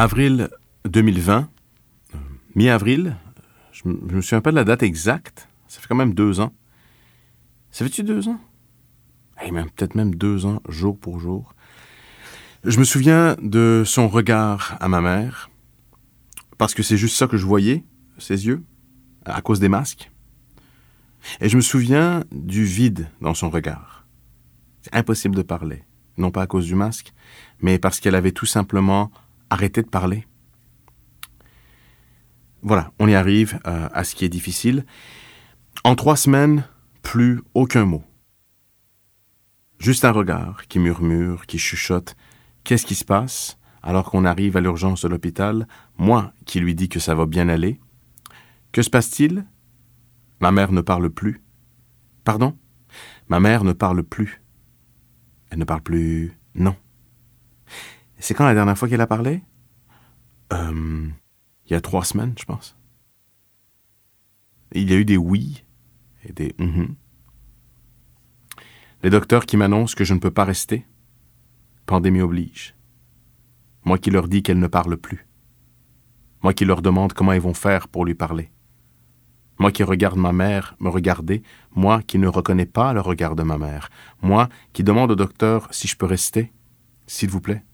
avril 2020, euh, mi-avril, je ne me souviens pas de la date exacte, ça fait quand même deux ans. Ça fait-tu deux ans? Eh, même, peut-être même deux ans, jour pour jour. Je me souviens de son regard à ma mère, parce que c'est juste ça que je voyais, ses yeux, à cause des masques. Et je me souviens du vide dans son regard. C'est impossible de parler, non pas à cause du masque, mais parce qu'elle avait tout simplement arrêté de parler. Voilà, on y arrive euh, à ce qui est difficile. En trois semaines, plus aucun mot. Juste un regard qui murmure, qui chuchote. Qu'est-ce qui se passe? Alors qu'on arrive à l'urgence de l'hôpital Moi qui lui dis que ça va bien aller. Que se passe-t-il? Ma mère ne parle plus. Pardon? Ma mère ne parle plus. Elle ne parle plus. Non. C'est quand la dernière fois qu'elle a parlé? Euh, Il y a trois semaines, je pense. Il y a eu des oui et des hum Les docteurs qui m'annoncent que je ne peux pas rester. Pandémie oblige. Moi qui leur dis qu'elle ne parle plus. Moi qui leur demande comment ils vont faire pour lui parler. Moi qui regarde ma mère me regarder, moi qui ne reconnais pas le regard de ma mère, moi qui demande au docteur si je peux rester, s'il vous plaît.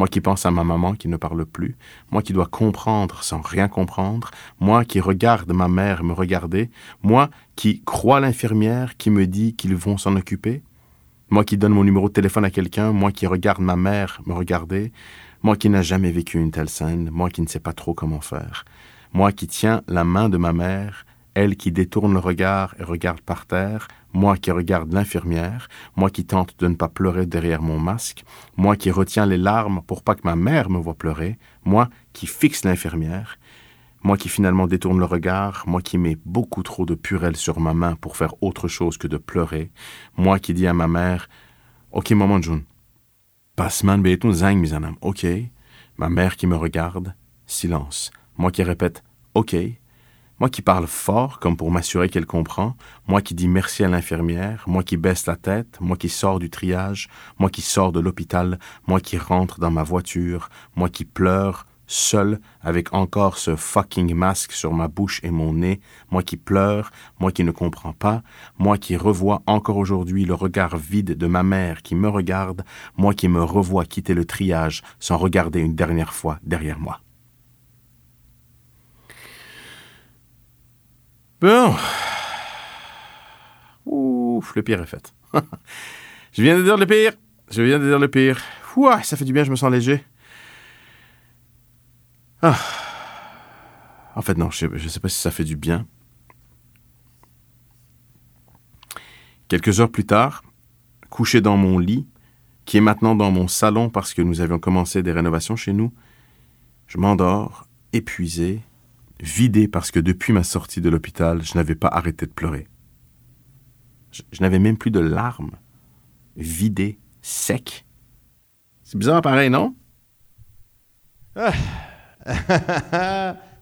Moi qui pense à ma maman qui ne parle plus, moi qui dois comprendre sans rien comprendre, moi qui regarde ma mère me regarder, moi qui crois l'infirmière qui me dit qu'ils vont s'en occuper, moi qui donne mon numéro de téléphone à quelqu'un, moi qui regarde ma mère me regarder, moi qui n'a jamais vécu une telle scène, moi qui ne sais pas trop comment faire moi qui tiens la main de ma mère, elle qui détourne le regard et regarde par terre, moi qui regarde l'infirmière, moi qui tente de ne pas pleurer derrière mon masque, moi qui retiens les larmes pour pas que ma mère me voie pleurer, moi qui fixe l'infirmière, moi qui finalement détourne le regard, moi qui mets beaucoup trop de purelle sur ma main pour faire autre chose que de pleurer, moi qui dis à ma mère Ok, maman June, passe man zang ok, ma mère qui me regarde, silence. Moi qui répète OK, moi qui parle fort comme pour m'assurer qu'elle comprend, moi qui dis merci à l'infirmière, moi qui baisse la tête, moi qui sors du triage, moi qui sors de l'hôpital, moi qui rentre dans ma voiture, moi qui pleure, seul, avec encore ce fucking masque sur ma bouche et mon nez, moi qui pleure, moi qui ne comprends pas, moi qui revois encore aujourd'hui le regard vide de ma mère qui me regarde, moi qui me revois quitter le triage sans regarder une dernière fois derrière moi. Bon. Ouf, le pire est fait. je viens de dire le pire. Je viens de dire le pire. Ouah, ça fait du bien, je me sens léger. Ah. En fait, non, je ne sais pas si ça fait du bien. Quelques heures plus tard, couché dans mon lit, qui est maintenant dans mon salon parce que nous avions commencé des rénovations chez nous, je m'endors, épuisé, vidé parce que depuis ma sortie de l'hôpital, je n'avais pas arrêté de pleurer. Je, n'avais même plus de larmes. Vidé, sec. C'est bizarre pareil, non?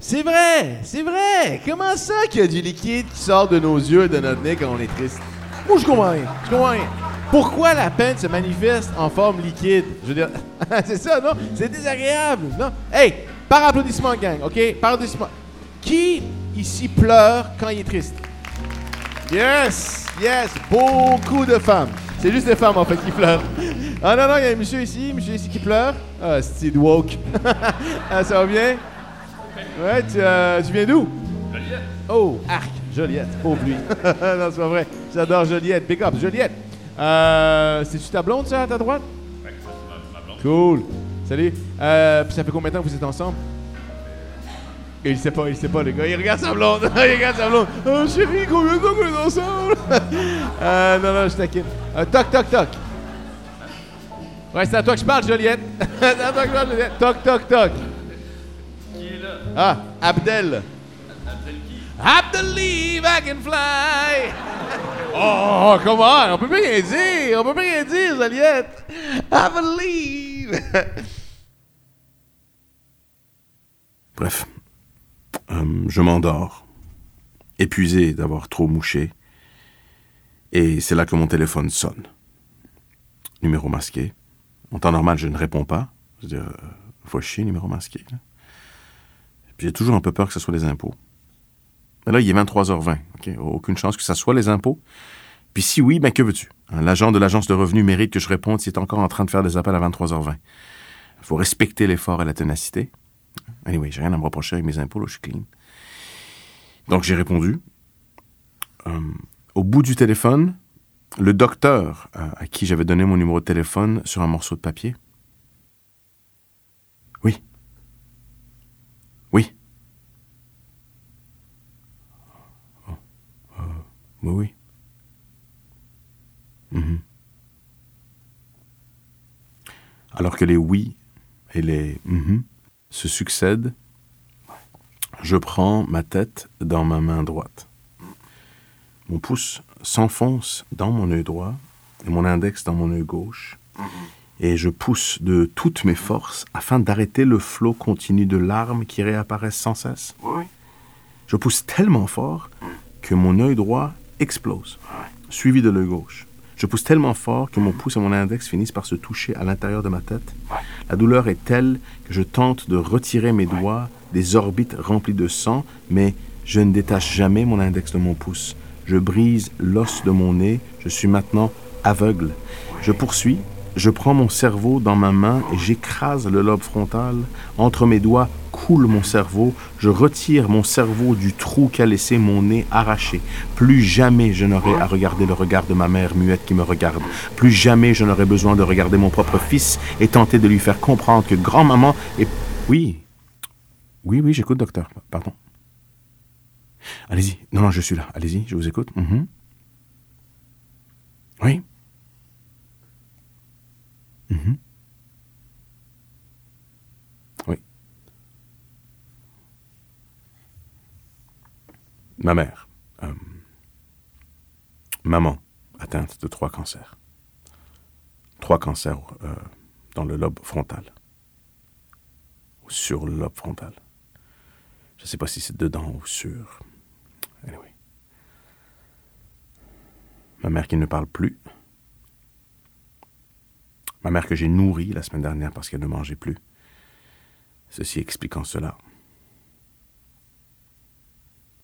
C'est vrai, c'est vrai. Comment ça qu'il y a du liquide qui sort de nos yeux et de notre nez quand on est triste? Moi, je comprends rien. Je comprends rien. Pourquoi la peine se manifeste en forme liquide? Je veux dire, c'est ça, non? C'est désagréable, non? Hey, par applaudissement, gang, OK? Par applaudissement. Qui ici pleure quand il est triste? Yes! Yes! Beaucoup de femmes. C'est juste des femmes, en fait, qui pleurent. Ah non, non, il y a un monsieur ici, monsieur ici qui pleure. Ah, c'est woke. ah, ça va bien? Ouais, tu, euh, tu viens d'où? Joliette. Oh, arc, Joliette, pauvre lui. non, c'est pas vrai. J'adore Joliette. Big up, Joliette. Euh, C'est-tu ta blonde, ça, à ta droite? Ouais, c'est ma, blonde. Cool. Salut. Euh, puis ça fait combien de temps que vous êtes ensemble? Il sait pas, il sait pas, le gars. Il regarde sa blonde. il regarde sa blonde. Oh, chérie, combien de temps qu'on est ensemble? euh, non, non, je taquine. Euh, toc, toc, toc. Ouais, c'est à toi que je parle, Joliette. c'est à toi que je parle, Joliette. Toc, toc, toc. Qui est là? Ah, Abdel. Abdel qui? Abdel I can fly. oh, comment? On peut plus rien dire. On peut plus rien dire, Joliette. I believe. Bref, euh, je m'endors, épuisé d'avoir trop mouché, et c'est là que mon téléphone sonne. Numéro masqué. En temps normal, je ne réponds pas. Je veux dire, Faut chier, numéro masqué. là. Puis j'ai toujours un peu peur que ce soit les impôts. Mais là, il est 23h20. OK? Aucune chance que ce soit les impôts. Puis si oui, ben que veux-tu? Hein, L'agent de l'agence de revenus mérite que je réponde s'il est encore en train de faire des appels à 23h20. Il faut respecter l'effort et la ténacité. Anyway, j'ai rien à me reprocher avec mes impôts, je suis clean. Donc j'ai répondu. Euh, au bout du téléphone, le docteur euh, à qui j'avais donné mon numéro de téléphone sur un morceau de papier. Oui. Oui. Oh, euh, oui, oui. Mhm. Alors que les oui et les mhm se succèdent, je prends ma tête dans ma main droite. Mon pouce s'enfonce dans mon œil droit et mon index dans mon œil gauche. Et je pousse de toutes mes forces afin d'arrêter le flot continu de larmes qui réapparaissent sans cesse. Je pousse tellement fort que mon œil droit explose, suivi de l'œil gauche. Je pousse tellement fort que mon pouce et mon index finissent par se toucher à l'intérieur de ma tête. La douleur est telle que je tente de retirer mes doigts des orbites remplies de sang, mais je ne détache jamais mon index de mon pouce. Je brise l'os de mon nez, je suis maintenant aveugle. Je poursuis, je prends mon cerveau dans ma main et j'écrase le lobe frontal. Entre mes doigts coule mon cerveau, je retire mon cerveau du trou qu'a laissé mon nez arraché. Plus jamais je n'aurai à regarder le regard de ma mère muette qui me regarde. Plus jamais je n'aurai besoin de regarder mon propre fils et tenter de lui faire comprendre que grand-maman est... Oui. Oui, oui, j'écoute, docteur. Pardon. Allez-y. Non, non, je suis là. Allez-y, je vous écoute. Mhm. Oui. Mhm. Oui. Ma mère. euh, maman, atteinte de trois cancers. Trois cancers euh, dans le lobe frontal. Ou sur le lobe frontal. Je ne sais pas si c'est dedans ou sur. Anyway. Ma mère qui ne parle plus. Ma mère que j'ai nourrie la semaine dernière parce qu'elle ne mangeait plus. Ceci expliquant cela.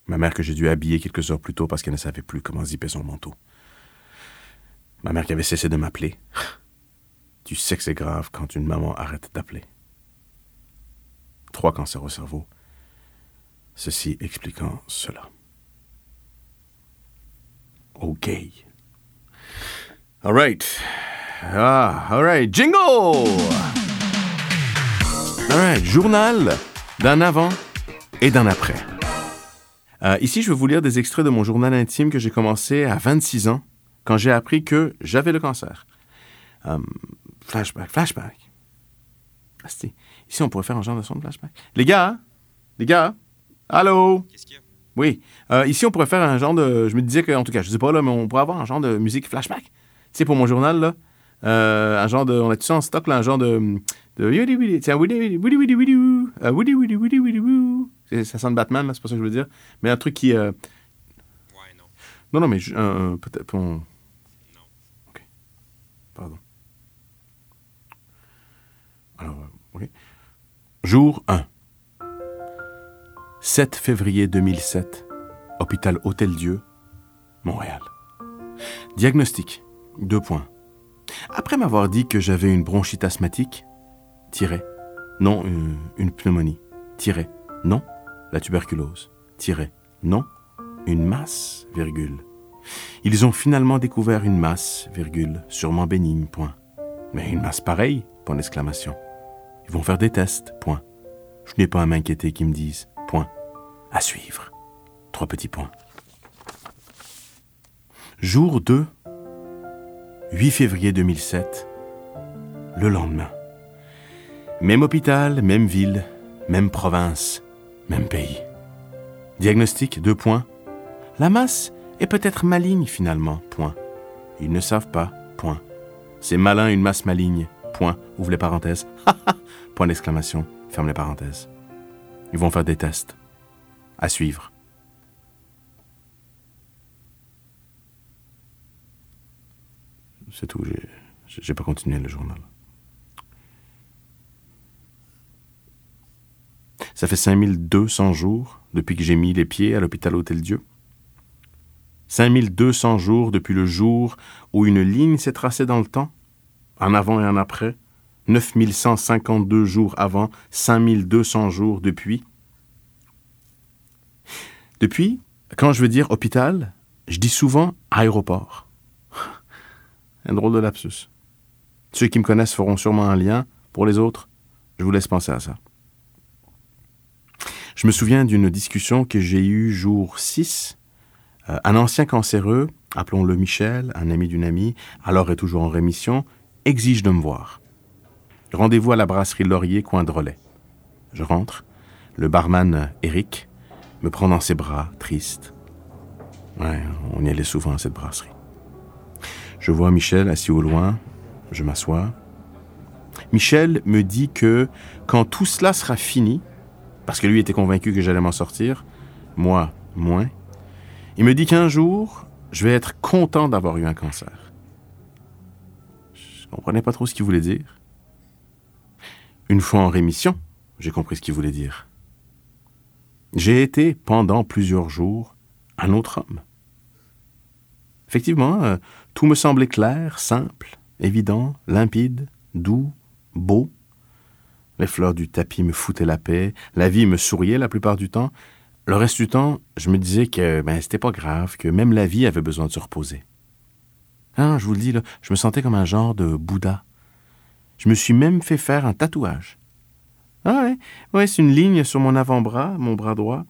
Ma mère que j'ai dû habiller quelques heures plus tôt parce qu'elle ne savait plus comment zipper son manteau. Ma mère qui avait cessé de m'appeler. Tu sais que c'est grave quand une maman arrête d'appeler. Trois cancers au cerveau. Ceci expliquant cela. OK. All right. Ah, all right. Jingle! All right. Journal d'un avant et d'un après. Euh, ici, je vais vous lire des extraits de mon journal intime que j'ai commencé à 26 ans, quand j'ai appris que j'avais le cancer. Euh, flashback, flashback. Asti. Ici, on pourrait faire un genre de son de flashback. Les gars, les gars, allô? Qu'est-ce qu'il y a? Oui. Euh, ici, on pourrait faire un genre de. Je me disais que, en tout cas, je sais pas là, mais on pourrait avoir un genre de musique flashback. Tu sais, pour mon journal, là. Euh, un genre de. On a tout ça en stock, là, un genre de. de. Tiens, Woody Woody Woody Woody Woody Woo. Woody Woody Woody Woody Woo. C'est- Ça sonne Batman, là, c'est pas ça que je veux dire. Mais un truc qui. euh, Ouais, non. Non, non, mais peut-être. on- Non. Ok. Pardon. Alors, euh, ok. Jour 1. 7 février 2007. Hôpital Hôtel-Dieu, Montréal. Diagnostic. Deux points. Après m'avoir dit que j'avais une bronchite asthmatique. Non, une, pneumonie. Tiret. Non, la tuberculose. Non, une masse, virgule. Ils ont finalement découvert une masse, virgule, sûrement bénigne, point. Mais une masse pareille, point d'exclamation. Ils vont faire des tests, point. Je n'ai pas à m'inquiéter qu'ils me disent, point. À suivre. Trois petits points. Jour 2, 8 février 2007, le lendemain. Même hôpital, même ville, même province, même pays. Diagnostic, deux points. La masse est peut-être maligne finalement, point. Ils ne savent pas, point. C'est malin une masse maligne, point. Ouvre les parenthèses. point d'exclamation, ferme les parenthèses. Ils vont faire des tests. À suivre. C'est tout, j'ai- pas continué le journal. Ça fait 5200 jours depuis que j'ai mis les pieds à l'hôpital Hôtel-Dieu. 5200 jours depuis le jour où une ligne s'est tracée dans le temps, en avant et en après, 9152 jours avant, 5200 jours depuis. Depuis, quand je veux dire hôpital, je dis souvent aéroport. Un drôle de lapsus. Ceux qui me connaissent feront sûrement un lien. Pour les autres, je vous laisse penser à ça. Je me souviens d'une discussion que j'ai eue jour 6. Euh, un ancien cancéreux, appelons-le Michel, un ami d'une amie, alors est toujours en rémission, exige de me voir. Rendez-vous à la brasserie Laurier, coin de relais. Je rentre. Le barman, Eric, me prend dans ses bras, triste. Ouais, on y allait souvent à cette brasserie. Je vois Michel assis au loin. Je m'assois. Michel me dit que quand tout cela sera fini, parce que lui était convaincu que j'allais m'en sortir, moi moins, il me dit qu'un jour, je vais être content d'avoir eu un cancer. Je comprenais pas trop ce qu'il voulait dire. Une fois en rémission, j'ai compris ce qu'il voulait dire. J'ai été, pendant plusieurs jours, un autre homme. Effectivement, euh, tout me semblait clair, simple, évident, limpide, doux, beau. Les fleurs du tapis me foutaient la paix, la vie me souriait la plupart du temps. Le reste du temps, je me disais que ben, c'était pas grave, que même la vie avait besoin de se reposer. Hein, je vous le dis, je me sentais comme un genre de Bouddha. Je me suis même fait faire un tatouage. Ah ouais, ouais c'est une ligne sur mon avant-bras, mon bras droit.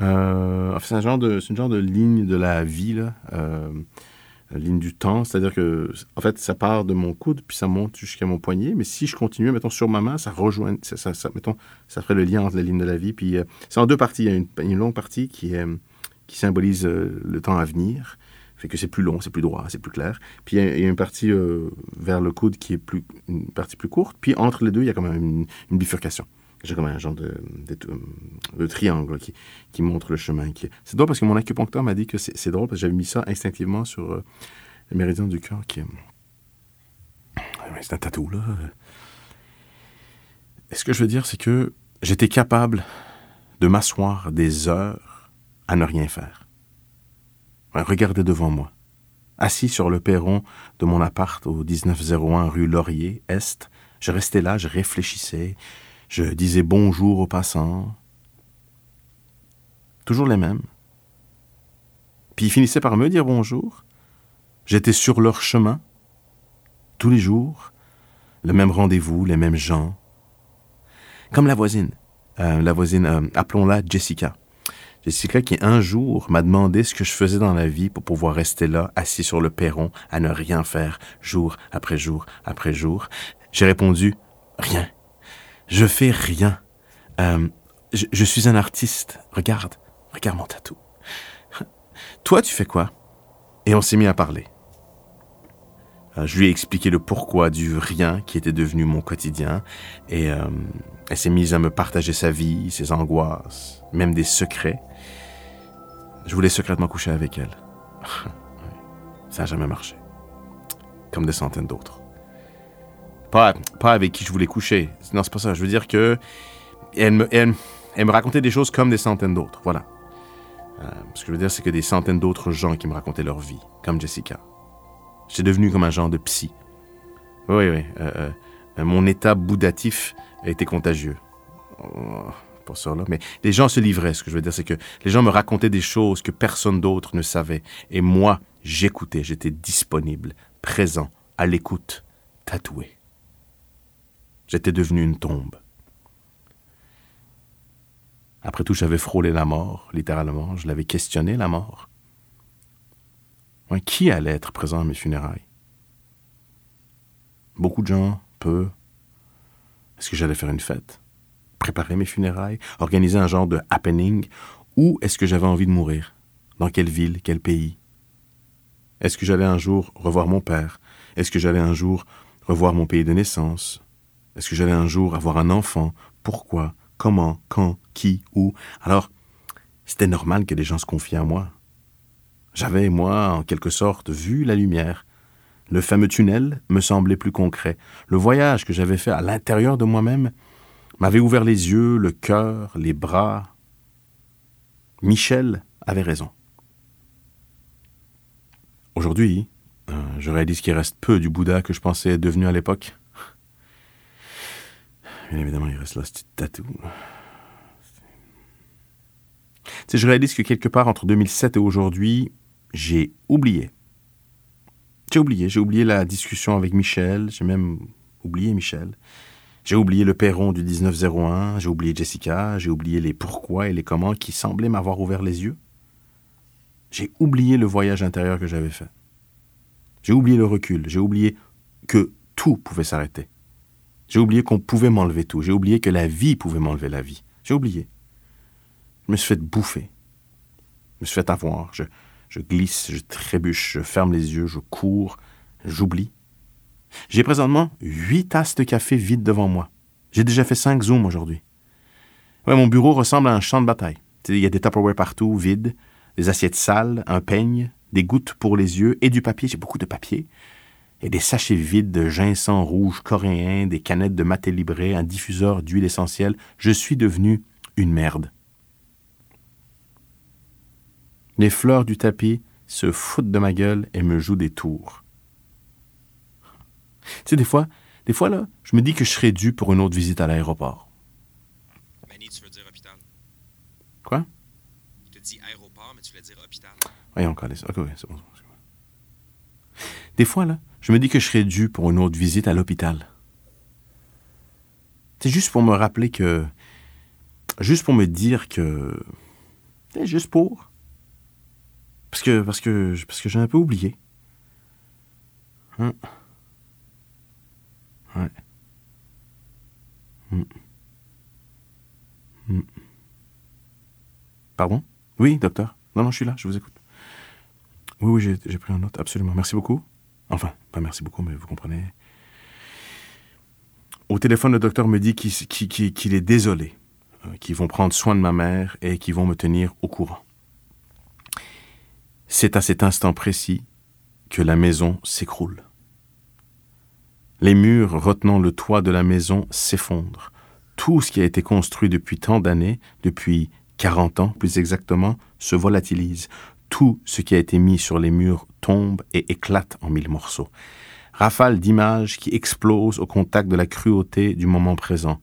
Euh, c'est un genre de, une genre de ligne de la vie là. Euh, ligne du temps, c'est-à-dire que, en fait, ça part de mon coude, puis ça monte jusqu'à mon poignet, mais si je continue, mettons, sur ma main, ça rejoint, ça, ça, mettons, ça ferait le lien entre la ligne de la vie, puis euh, c'est en deux parties. Il y a une, longue partie qui, est, qui symbolise euh, le temps à venir, fait que c'est plus long, c'est plus droit, c'est plus clair. Puis il y, a une partie euh, vers le coude qui est plus, une partie plus courte, puis entre les deux, il y a quand même une bifurcation. J'ai comme un genre de, triangle qui, qui, montre le chemin. C'est drôle parce que mon acupuncteur m'a dit que c'est drôle parce que j'avais mis ça instinctivement sur euh, le méridien du cœur. C'est un tatou, là. Et ce que je veux dire, c'est que j'étais capable de m'asseoir des heures à ne rien faire. Regardez devant moi. Assis sur le perron de mon appart au 1901 rue Laurier, Est, je restais là, je réfléchissais, je disais bonjour aux passants. Toujours les mêmes. Puis ils finissaient par me dire bonjour. J'étais sur leur chemin, tous les jours, le même rendez-vous, les mêmes gens. Comme la voisine, euh, la voisine, euh, appelons-la Jessica. Jessica qui un jour m'a demandé ce que je faisais dans la vie pour pouvoir rester là, assis sur le perron, à ne rien faire, jour après jour après jour. J'ai répondu, rien. Je fais rien. Euh, je, suis un artiste. Regarde, regarde mon tatou. Toi, tu fais quoi? Et on s'est mis à parler. Euh, je lui ai expliqué le pourquoi du rien qui était devenu mon quotidien et euh, elle s'est mise à me partager sa vie, ses angoisses, même des secrets. Je voulais secrètement coucher avec elle. Ça n'a jamais marché. Comme des centaines d'autres. Pas, avec qui je voulais coucher. Non, c'est pas ça. Je veux dire que elle me, racontait des choses comme des centaines d'autres. Voilà. Euh, ce que je veux dire, c'est que des centaines d'autres gens qui me racontaient leur vie, comme Jessica. J'étais devenu comme un genre de psy. Oui, oui. Euh, euh, mon état boudatif été contagieux. Oh, pas ça, là. Mais les gens se livraient. Ce que je veux dire, c'est que les gens me racontaient des choses que personne d'autre ne savait. Et moi, j'écoutais. J'étais disponible, présent, à l'écoute, tatoué. J'étais devenu une tombe. Après tout, j'avais frôlé la mort, littéralement. Je l'avais questionné, la mort. qui allait être présent à mes funérailles? Beaucoup de gens, peu. Est-ce que j'allais faire une fête? Préparer mes funérailles? Organiser un genre de happening? Ou est-ce que j'avais envie de mourir? Dans quelle ville Quel pays? Est-ce que j'allais un jour revoir mon père? Est-ce que j'allais un jour revoir mon pays de naissance? Est-ce que j'allais un jour avoir un enfant? Pourquoi? Comment? Quand? Qui? Où? Alors, c'était normal que des gens se confient à moi. J'avais, moi, en quelque sorte, vu la lumière. Le fameux tunnel me semblait plus concret. Le voyage que j'avais fait à l'intérieur de moi-même m'avait ouvert les yeux, le cœur, les bras. Michel avait raison. Aujourd'hui, euh, je réalise qu'il reste peu du Bouddha que je pensais être devenu à l'époque. Bien évidemment, il reste là ce petit tatou. Je réalise que quelque part entre 2007 et aujourd'hui, j'ai oublié. J'ai oublié. J'ai oublié la discussion avec Michel. J'ai même oublié Michel. J'ai oublié le perron du 1901. J'ai oublié Jessica. J'ai oublié les pourquoi et les comment qui semblaient m'avoir ouvert les yeux. J'ai oublié le voyage intérieur que j'avais fait. J'ai oublié le recul. J'ai oublié que tout pouvait s'arrêter. J'ai oublié qu'on pouvait m'enlever tout. J'ai oublié que la vie pouvait m'enlever la vie. J'ai oublié. Je me suis fait bouffer. Je me suis fait avoir. Je, glisse, je trébuche, je ferme les yeux, je cours, j'oublie. J'ai présentement huit tasses de café vides devant moi. J'ai déjà fait cinq zooms aujourd'hui. Ouais, mon bureau ressemble à un champ de bataille. Il y a des Tupperware partout, vides, des assiettes sales, un peigne, des gouttes pour les yeux et du papier. J'ai beaucoup de papier. Et des sachets vides de ginseng rouge coréen, des canettes de maté libré, un diffuseur d'huile essentielle. Je suis devenu une merde. Les fleurs du tapis se foutent de ma gueule et me jouent des tours. Tu sais, des fois, des fois, là, je me dis que je serais dû pour une autre visite à l'aéroport. Manny, tu veux dire hôpital. Quoi? Te aéroport, mais tu dire hôpital. Voyons, Calis. Ok, oui, c'est bon. Des fois, là, je me dis que je serais dû pour une autre visite à l'hôpital. C'est juste pour me rappeler que. Juste pour me dire que. C'est juste pour. Parce que. Parce que. Parce que j'ai un peu oublié. Hein? Ouais. Hmm. Hmm. Pardon? Oui, docteur. Non, non, je suis là, je vous écoute. Oui, oui, j'ai pris en note, absolument. Merci beaucoup. Enfin, pas merci beaucoup, mais vous comprenez. Au téléphone, le docteur me dit qu'il est désolé, euh, qu'ils vont prendre soin de ma mère et qu'ils vont me tenir au courant. C'est à cet instant précis que la maison s'écroule. Les murs retenant le toit de la maison s'effondrent. Tout ce qui a été construit depuis tant d'années, depuis 40 ans plus exactement, se volatilise. Tout ce qui a été mis sur les murs tombe et éclate en mille morceaux. Rafale d'images qui explosent au contact de la cruauté du moment présent.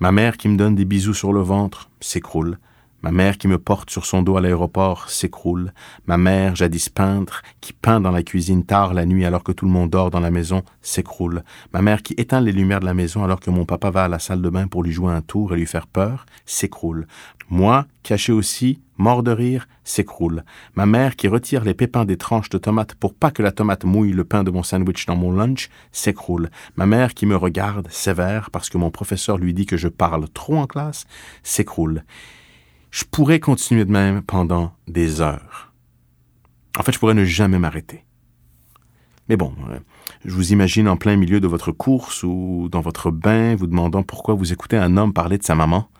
Ma mère qui me donne des bisous sur le ventre s'écroule. Ma mère qui me porte sur son dos à l'aéroport s'écroule. Ma mère, jadis peintre, qui peint dans la cuisine tard la nuit alors que tout le monde dort dans la maison, s'écroule. Ma mère qui éteint les lumières de la maison alors que mon papa va à la salle de bain pour lui jouer un tour et lui faire peur, s'écroule. Moi, caché aussi, mort de rire, s'écroule. Ma mère qui retire les pépins des tranches de tomates pour pas que la tomate mouille le pain de mon sandwich dans mon lunch, s'écroule. Ma mère qui me regarde, sévère, parce que mon professeur lui dit que je parle trop en classe, s'écroule. Je pourrais continuer de même pendant des heures. En fait, je pourrais ne jamais m'arrêter. Mais bon, euh, je vous imagine en plein milieu de votre course ou dans votre bain, vous demandant pourquoi vous écoutez un homme parler de sa maman.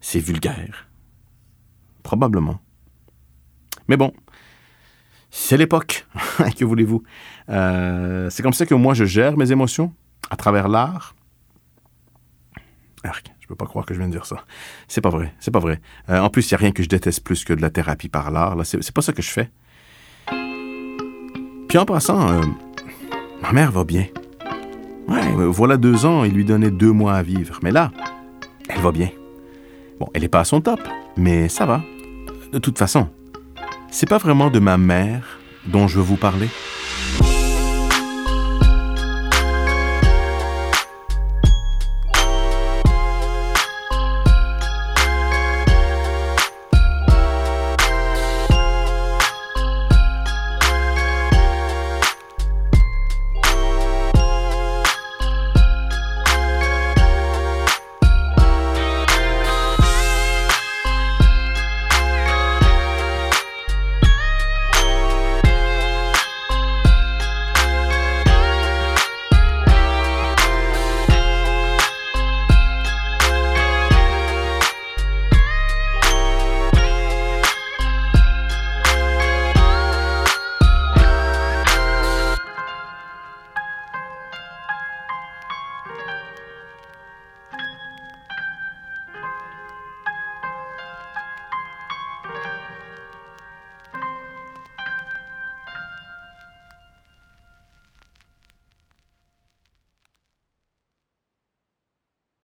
C'est vulgaire. Probablement. Mais bon, c'est l'époque. que voulez-vous? Euh, c'est comme ça que moi je gère mes émotions, à travers l'art. Arc, je peux pas croire que je viens de dire ça. C'est pas vrai, c'est pas vrai. Euh, en plus, il n'y a rien que je déteste plus que de la thérapie par l'art. C'est pas ça que je fais. Puis en passant, euh, ma mère va bien. Voilà deux ans, il lui donnait deux mois à vivre. Mais là, elle va bien. Bon, elle n'est pas à son top, mais ça va. De toute façon, c'est pas vraiment de ma mère dont je veux vous parler.